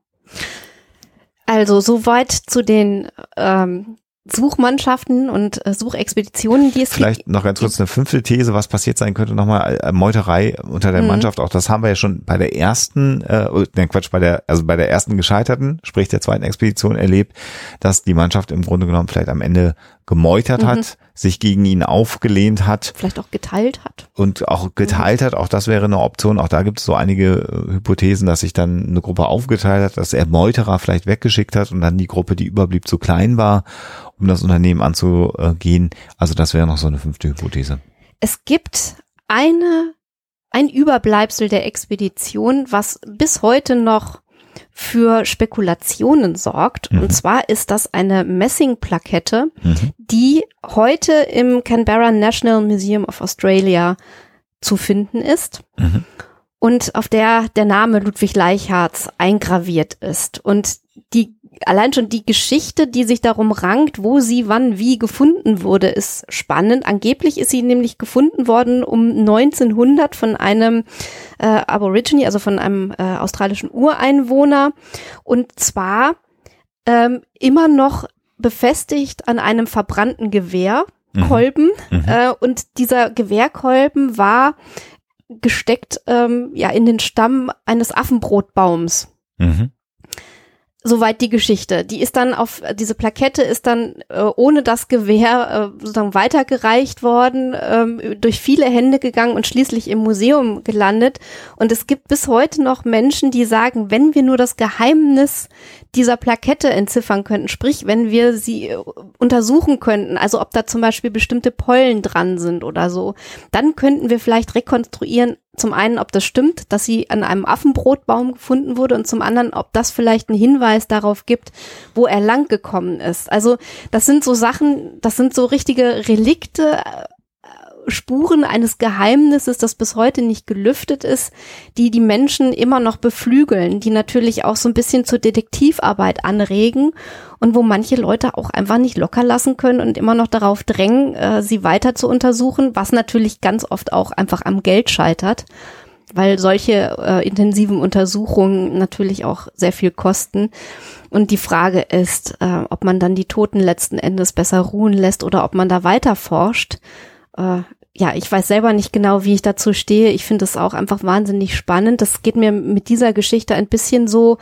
Also soweit zu den ähm, Suchmannschaften und äh, Suchexpeditionen, die es Vielleicht gibt. noch ganz kurz eine fünfte These, was passiert sein könnte, nochmal äh, Meuterei unter der mhm. Mannschaft. Auch das haben wir ja schon bei der ersten, äh, oh, ne Quatsch, bei der, also bei der ersten gescheiterten, sprich der zweiten Expedition erlebt, dass die Mannschaft im Grunde genommen vielleicht am Ende gemeutert mhm. hat, sich gegen ihn aufgelehnt hat. Vielleicht auch geteilt hat. Und auch geteilt mhm. hat, auch das wäre eine Option. Auch da gibt es so einige äh, Hypothesen, dass sich dann eine Gruppe aufgeteilt hat, dass er Meuterer vielleicht weggeschickt hat und dann die Gruppe, die überblieb, zu klein war, um das Unternehmen anzugehen. Also das wäre noch so eine fünfte Hypothese. Es gibt eine ein Überbleibsel der Expedition, was bis heute noch für Spekulationen sorgt. Mhm. Und zwar ist das eine Messingplakette, mhm. die heute im Canberra National Museum of Australia zu finden ist. Mhm. Und auf der der Name Ludwig Leichhardt eingraviert ist. Und die allein schon die Geschichte, die sich darum rankt, wo sie wann wie gefunden wurde, ist spannend. Angeblich ist sie nämlich gefunden worden um 1900 von einem äh, Aborigine, also von einem äh, australischen Ureinwohner. Und zwar ähm, immer noch befestigt an einem verbrannten Gewehrkolben. Mhm. Mhm. Äh, und dieser Gewehrkolben war gesteckt ähm, ja in den Stamm eines Affenbrotbaums. Mhm. Soweit die Geschichte. Die ist dann auf, diese Plakette ist dann äh, ohne das Gewehr äh, sozusagen weitergereicht worden, ähm, durch viele Hände gegangen und schließlich im Museum gelandet. Und es gibt bis heute noch Menschen, die sagen, wenn wir nur das Geheimnis dieser Plakette entziffern könnten, sprich, wenn wir sie äh, untersuchen könnten, also ob da zum Beispiel bestimmte Pollen dran sind oder so, dann könnten wir vielleicht rekonstruieren, zum einen, ob das stimmt, dass sie an einem Affenbrotbaum gefunden wurde und zum anderen, ob das vielleicht einen Hinweis darauf gibt, wo er lang gekommen ist. Also das sind so Sachen, das sind so richtige Relikte, Spuren eines Geheimnisses, das bis heute nicht gelüftet ist, die die Menschen immer noch beflügeln, die natürlich auch so ein bisschen zur Detektivarbeit anregen und wo manche Leute auch einfach nicht locker lassen können und immer noch darauf drängen, äh, sie weiter zu untersuchen, was natürlich ganz oft auch einfach am Geld scheitert, weil solche äh, intensiven Untersuchungen natürlich auch sehr viel kosten. Und die Frage ist, äh, ob man dann die Toten letzten Endes besser ruhen lässt oder ob man da weiter forscht. Äh, ja, ich weiß selber nicht genau, wie ich dazu stehe. Ich finde es auch einfach wahnsinnig spannend. Das geht mir mit dieser Geschichte ein bisschen so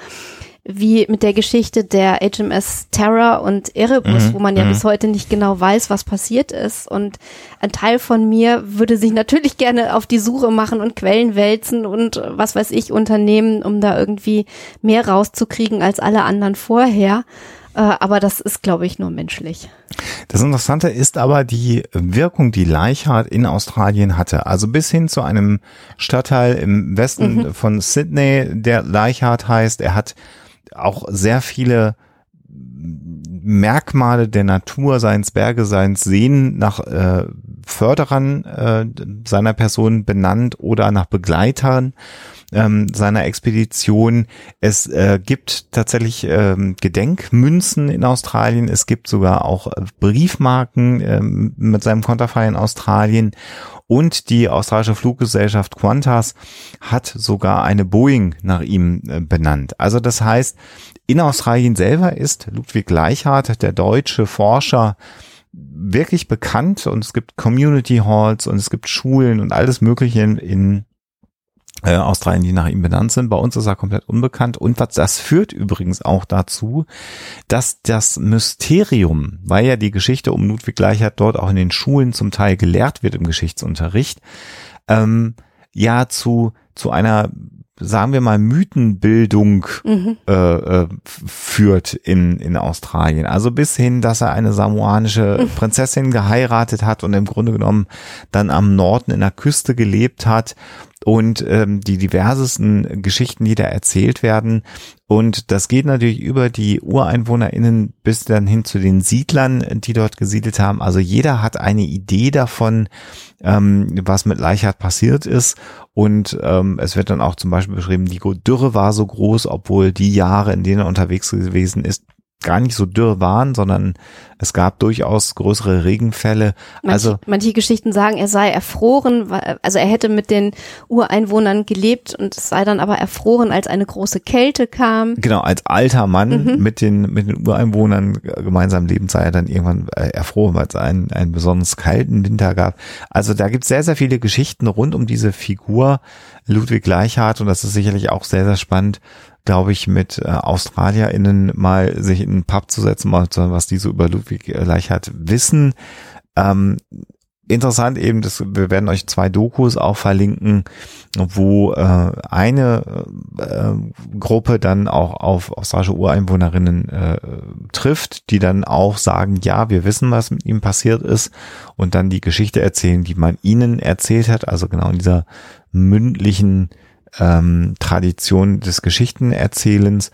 wie mit der Geschichte der HMS Terror und Erebus, mhm, wo man ja mhm. bis heute nicht genau weiß, was passiert ist. Und ein Teil von mir würde sich natürlich gerne auf die Suche machen und Quellen wälzen und was weiß ich unternehmen, um da irgendwie mehr rauszukriegen als alle anderen vorher. Äh, aber das ist, glaube ich, nur menschlich. Das Interessante ist aber die Wirkung, die Leichhardt in Australien hatte. Also bis hin zu einem Stadtteil im Westen mhm. von Sydney, der Leichhardt heißt. Er hat auch sehr viele Merkmale der Natur, seines Berge, seines Seen nach äh, Förderern äh, seiner Person benannt oder nach Begleitern ähm, seiner Expedition. Es äh, gibt tatsächlich ähm, Gedenkmünzen in Australien. Es gibt sogar auch äh, Briefmarken ähm, mit seinem Konterfei in Australien. Und die australische Fluggesellschaft Qantas hat sogar eine Boeing nach ihm äh, benannt. Also das heißt, in Australien selber ist Ludwig Leichhardt, der deutsche Forscher, wirklich bekannt und es gibt Community Halls und es gibt Schulen und alles Mögliche in, in äh, Australien, die nach ihm benannt sind. Bei uns ist er komplett unbekannt. Und was, das führt übrigens auch dazu, dass das Mysterium, weil ja die Geschichte um Ludwig Gleichert dort auch in den Schulen zum Teil gelehrt wird im Geschichtsunterricht, ähm, ja zu, zu einer sagen wir mal, Mythenbildung mhm. äh, äh, führt in, in Australien. Also bis hin, dass er eine samoanische mhm. Prinzessin geheiratet hat und im Grunde genommen dann am Norden in der Küste gelebt hat und ähm, die diversesten Geschichten, die da erzählt werden. Und das geht natürlich über die UreinwohnerInnen bis dann hin zu den Siedlern, die dort gesiedelt haben. Also jeder hat eine Idee davon, ähm, was mit Leichhardt passiert ist. Und ähm, es wird dann auch zum Beispiel beschrieben, die Dürre war so groß, obwohl die Jahre, in denen er unterwegs gewesen ist, gar nicht so dürr waren, sondern es gab durchaus größere Regenfälle. Manche, also manche Geschichten sagen, er sei erfroren, also er hätte mit den Ureinwohnern gelebt und es sei dann aber erfroren, als eine große Kälte kam. Genau, als alter Mann mhm. mit den mit den Ureinwohnern gemeinsam lebend sei er dann irgendwann äh, erfroren, weil es einen einen besonders kalten Winter gab. Also da gibt es sehr sehr viele Geschichten rund um diese Figur Ludwig Leichhardt und das ist sicherlich auch sehr sehr spannend glaube ich, mit äh, AustralierInnen mal sich in einen Pub zu setzen, mal zu hören, was die so über Ludwig äh, Leichhardt wissen. Ähm, interessant eben, dass wir werden euch zwei Dokus auch verlinken, wo äh, eine äh, Gruppe dann auch auf australische Ureinwohnerinnen äh, trifft, die dann auch sagen, ja, wir wissen, was mit ihm passiert ist und dann die Geschichte erzählen, die man ihnen erzählt hat, also genau in dieser mündlichen ähm, Tradition des Geschichtenerzählens.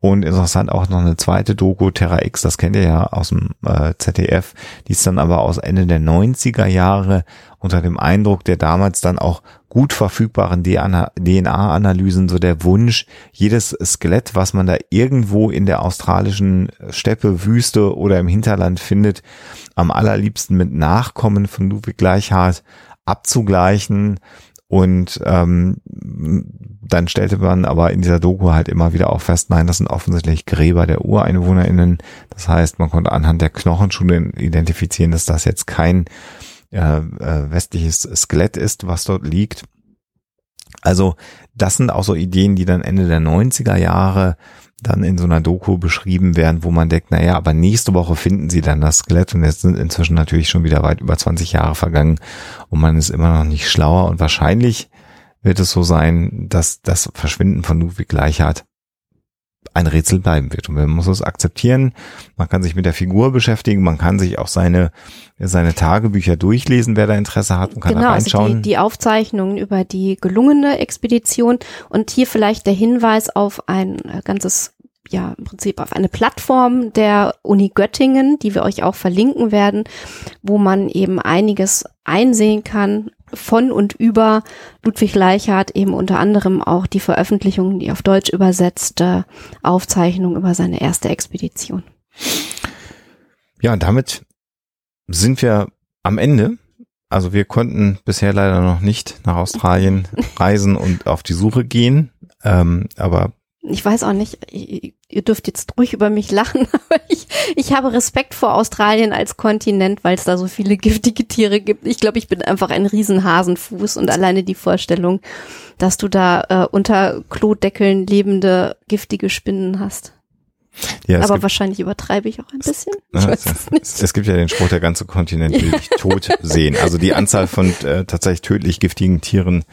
Und interessant auch noch eine zweite Doku, Terra X, das kennt ihr ja aus dem äh, ZDF, die ist dann aber aus Ende der 90er Jahre unter dem Eindruck der damals dann auch gut verfügbaren DNA-Analysen, so der Wunsch, jedes Skelett, was man da irgendwo in der australischen Steppe, Wüste oder im Hinterland findet, am allerliebsten mit Nachkommen von Ludwig Gleichhardt abzugleichen und ähm, dann stellte man aber in dieser Doku halt immer wieder auch fest, nein, das sind offensichtlich Gräber der UreinwohnerInnen. Das heißt, man konnte anhand der Knochen schon identifizieren, dass das jetzt kein äh, äh, westliches Skelett ist, was dort liegt. Also das sind auch so Ideen, die dann Ende der 90er Jahre dann in so einer Doku beschrieben werden, wo man denkt, naja, aber nächste Woche finden sie dann das Skelett. Und jetzt sind inzwischen natürlich schon wieder weit über 20 Jahre vergangen und man ist immer noch nicht schlauer. Und wahrscheinlich wird es so sein, dass das Verschwinden von Ludwig Gleichhardt ein Rätsel bleiben wird. Und man muss es akzeptieren. Man kann sich mit der Figur beschäftigen. Man kann sich auch seine, seine Tagebücher durchlesen, wer da Interesse hat und kann genau, da reinschauen. Also die, die Aufzeichnungen über die gelungene Expedition und hier vielleicht der Hinweis auf ein äh, ganzes ja im Prinzip auf eine Plattform der Uni Göttingen, die wir euch auch verlinken werden, wo man eben einiges einsehen kann von und über Ludwig Leichhardt, eben unter anderem auch die Veröffentlichung, die auf Deutsch übersetzte Aufzeichnung über seine erste Expedition. Ja, und damit sind wir am Ende. Also wir konnten bisher leider noch nicht nach Australien [laughs] reisen und auf die Suche gehen. Ähm, aber ich weiß auch nicht, ihr dürft jetzt ruhig über mich lachen, [laughs] aber ich, ich habe Respekt vor Australien als Kontinent, weil es da so viele giftige Tiere gibt. Ich glaube, ich bin einfach ein Riesenhasenfuß und alleine die Vorstellung, dass du da äh, unter Klodeckeln lebende giftige Spinnen hast. Ja, aber gibt, wahrscheinlich übertreibe ich auch ein bisschen. Ich weiß es, nicht. es gibt ja den Spruch, der ganze Kontinent will [laughs] dich tot sehen. Also die Anzahl von äh, tatsächlich tödlich giftigen Tieren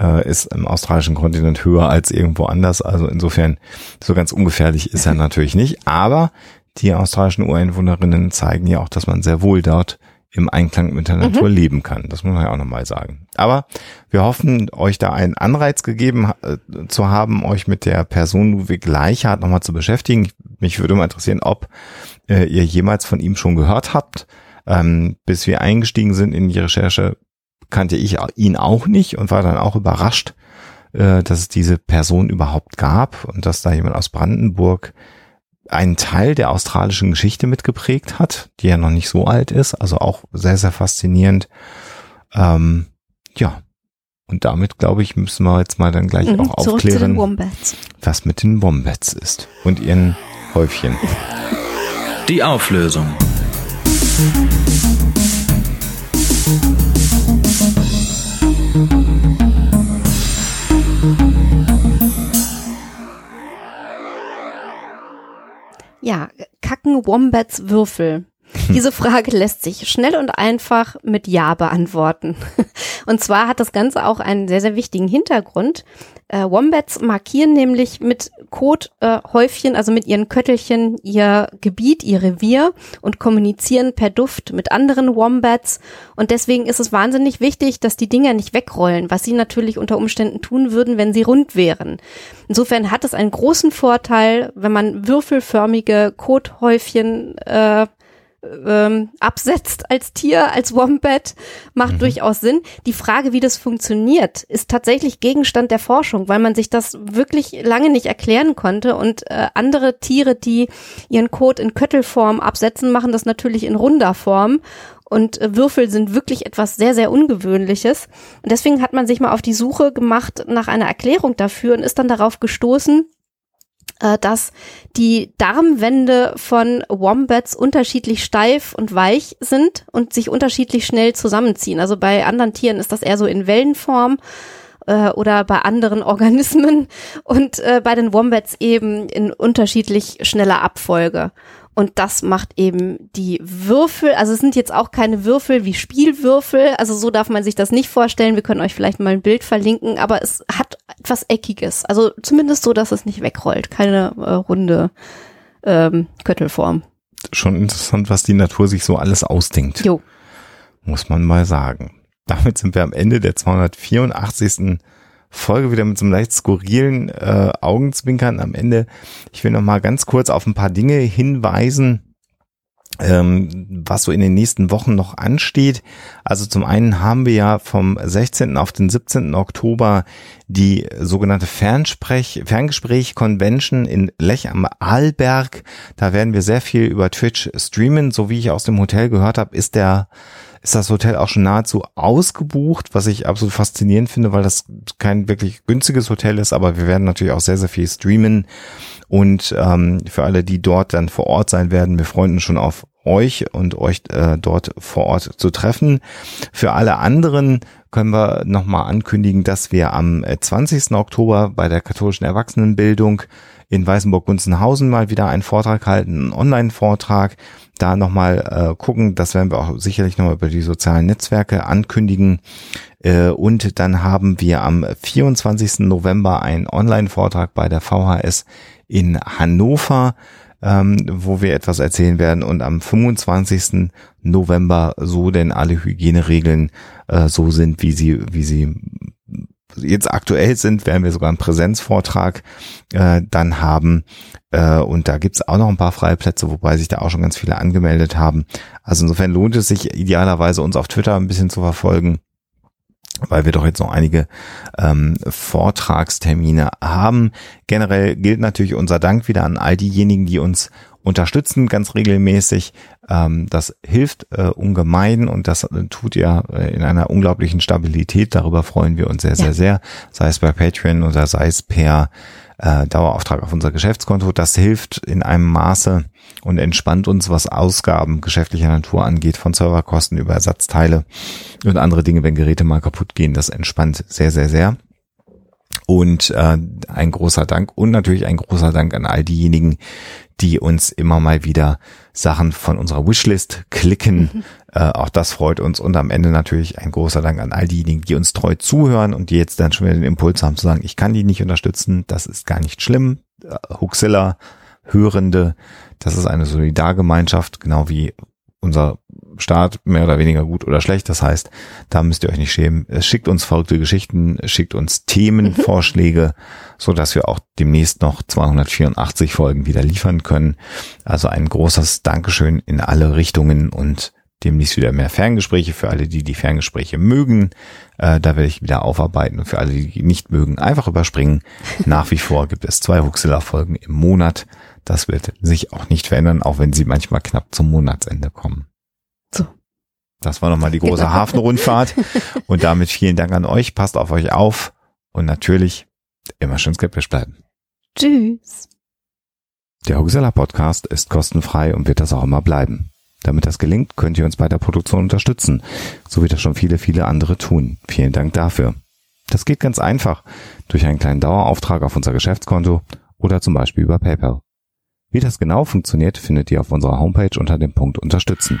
äh, ist im australischen Kontinent höher als irgendwo anders. Also insofern so ganz ungefährlich ist er [laughs] natürlich nicht. Aber die australischen Ureinwohnerinnen zeigen ja auch, dass man sehr wohl dort im Einklang mit der mhm. Natur leben kann. Das muss man ja auch nochmal sagen. Aber wir hoffen, euch da einen Anreiz gegeben äh, zu haben, euch mit der Person Ludwig Leichhardt nochmal zu beschäftigen. Mich würde mal interessieren, ob äh, ihr jemals von ihm schon gehört habt. Ähm, bis wir eingestiegen sind in die Recherche, kannte ich ihn auch nicht und war dann auch überrascht, äh, dass es diese Person überhaupt gab und dass da jemand aus Brandenburg einen Teil der australischen Geschichte mitgeprägt hat, die ja noch nicht so alt ist, also auch sehr, sehr faszinierend. Ähm, ja, und damit, glaube ich, müssen wir jetzt mal dann gleich mhm, auch aufklären, was mit den Wombats ist und ihren Häufchen. Die Auflösung. Ja, kacken Wombats Würfel. [laughs] Diese Frage lässt sich schnell und einfach mit Ja beantworten. [laughs] Und zwar hat das Ganze auch einen sehr, sehr wichtigen Hintergrund. Äh, Wombats markieren nämlich mit Kothäufchen, äh, also mit ihren Köttelchen, ihr Gebiet, ihr Revier und kommunizieren per Duft mit anderen Wombats. Und deswegen ist es wahnsinnig wichtig, dass die Dinger nicht wegrollen, was sie natürlich unter Umständen tun würden, wenn sie rund wären. Insofern hat es einen großen Vorteil, wenn man würfelförmige Kothäufchen äh, ähm, absetzt als Tier, als Wombat, macht mhm. durchaus Sinn. Die Frage, wie das funktioniert, ist tatsächlich Gegenstand der Forschung, weil man sich das wirklich lange nicht erklären konnte. Und äh, andere Tiere, die ihren Kot in Köttelform absetzen, machen das natürlich in runder Form. Und äh, Würfel sind wirklich etwas sehr, sehr Ungewöhnliches. Und deswegen hat man sich mal auf die Suche gemacht nach einer Erklärung dafür und ist dann darauf gestoßen, dass die Darmwände von Wombats unterschiedlich steif und weich sind und sich unterschiedlich schnell zusammenziehen. Also bei anderen Tieren ist das eher so in Wellenform äh, oder bei anderen [laughs] Organismen und äh, bei den Wombats eben in unterschiedlich schneller Abfolge. Und das macht eben die Würfel, also es sind jetzt auch keine Würfel wie Spielwürfel, also so darf man sich das nicht vorstellen. Wir können euch vielleicht mal ein Bild verlinken, aber es hat etwas Eckiges, also zumindest so, dass es nicht wegrollt, keine äh, runde ähm, Köttelform. Schon interessant, was die Natur sich so alles ausdenkt. Jo. Muss man mal sagen. Damit sind wir am Ende der 284. Folge wieder mit so einem leicht skurrilen äh, Augenzwinkern am Ende. Ich will noch mal ganz kurz auf ein paar Dinge hinweisen, ähm, was so in den nächsten Wochen noch ansteht. Also zum einen haben wir ja vom 16. auf den 17. Oktober die sogenannte Fernsprech, Ferngespräch-Convention in Lech am Arlberg. Da werden wir sehr viel über Twitch streamen. So wie ich aus dem Hotel gehört habe, ist der ist das Hotel auch schon nahezu ausgebucht, was ich absolut faszinierend finde, weil das kein wirklich günstiges Hotel ist, aber wir werden natürlich auch sehr, sehr viel streamen. Und ähm, für alle, die dort dann vor Ort sein werden, wir freuen uns schon auf euch und euch äh, dort vor Ort zu treffen. Für alle anderen können wir nochmal ankündigen, dass wir am 20. Äh, Oktober bei der katholischen Erwachsenenbildung in Weißenburg-Gunzenhausen mal wieder einen Vortrag halten, einen Online-Vortrag da nochmal äh, gucken. Das werden wir auch sicherlich nochmal über die sozialen Netzwerke ankündigen. Äh, und dann haben wir am 24. November einen Online-Vortrag bei der VHS in Hannover, ähm, wo wir etwas erzählen werden. Und am 25. November so denn alle Hygieneregeln äh, so sind, wie sie, wie sie jetzt aktuell sind, werden wir sogar einen Präsenzvortrag äh, dann haben. Äh, und da gibt's auch noch ein paar freie Plätze, wobei sich da auch schon ganz viele angemeldet haben. Also insofern lohnt es sich idealerweise, uns auf Twitter ein bisschen zu verfolgen weil wir doch jetzt noch einige ähm, Vortragstermine haben. Generell gilt natürlich unser Dank wieder an all diejenigen, die uns unterstützen ganz regelmäßig. Ähm, das hilft äh, ungemein und das äh, tut ihr äh, in einer unglaublichen Stabilität. Darüber freuen wir uns sehr, sehr, ja. sehr. Sei es bei Patreon oder sei es per äh, Dauerauftrag auf unser Geschäftskonto. Das hilft in einem Maße und entspannt uns, was Ausgaben geschäftlicher Natur angeht, von Serverkosten über Ersatzteile und andere Dinge, wenn Geräte mal kaputt gehen. Das entspannt sehr, sehr, sehr. Und äh, ein großer Dank und natürlich ein großer Dank an all diejenigen, die uns immer mal wieder Sachen von unserer Wishlist klicken. Mhm. Äh, auch das freut uns. Und am Ende natürlich ein großer Dank an all diejenigen, die uns treu zuhören und die jetzt dann schon wieder den Impuls haben zu sagen, ich kann die nicht unterstützen. Das ist gar nicht schlimm. Äh, Huxilla, Hörende, das ist eine Solidargemeinschaft, genau wie unser Start mehr oder weniger gut oder schlecht. Das heißt, da müsst ihr euch nicht schämen. Es schickt uns verrückte Geschichten, schickt uns Themenvorschläge, [laughs] so dass wir auch demnächst noch 284 Folgen wieder liefern können. Also ein großes Dankeschön in alle Richtungen und demnächst wieder mehr Ferngespräche für alle, die die Ferngespräche mögen. Äh, da werde ich wieder aufarbeiten und für alle, die nicht mögen, einfach überspringen. [laughs] Nach wie vor gibt es zwei Huxilla-Folgen im Monat. Das wird sich auch nicht verändern, auch wenn sie manchmal knapp zum Monatsende kommen. Das war nochmal die große genau. Hafenrundfahrt. [laughs] Und damit vielen Dank an euch. Passt auf euch auf. Und natürlich immer schön skeptisch bleiben. Tschüss. Der Huxella Podcast ist kostenfrei und wird das auch immer bleiben. Damit das gelingt, könnt ihr uns bei der Produktion unterstützen, so wie das schon viele, viele andere tun. Vielen Dank dafür. Das geht ganz einfach durch einen kleinen Dauerauftrag auf unser Geschäftskonto oder zum Beispiel über PayPal. Wie das genau funktioniert, findet ihr auf unserer Homepage unter dem Punkt Unterstützen.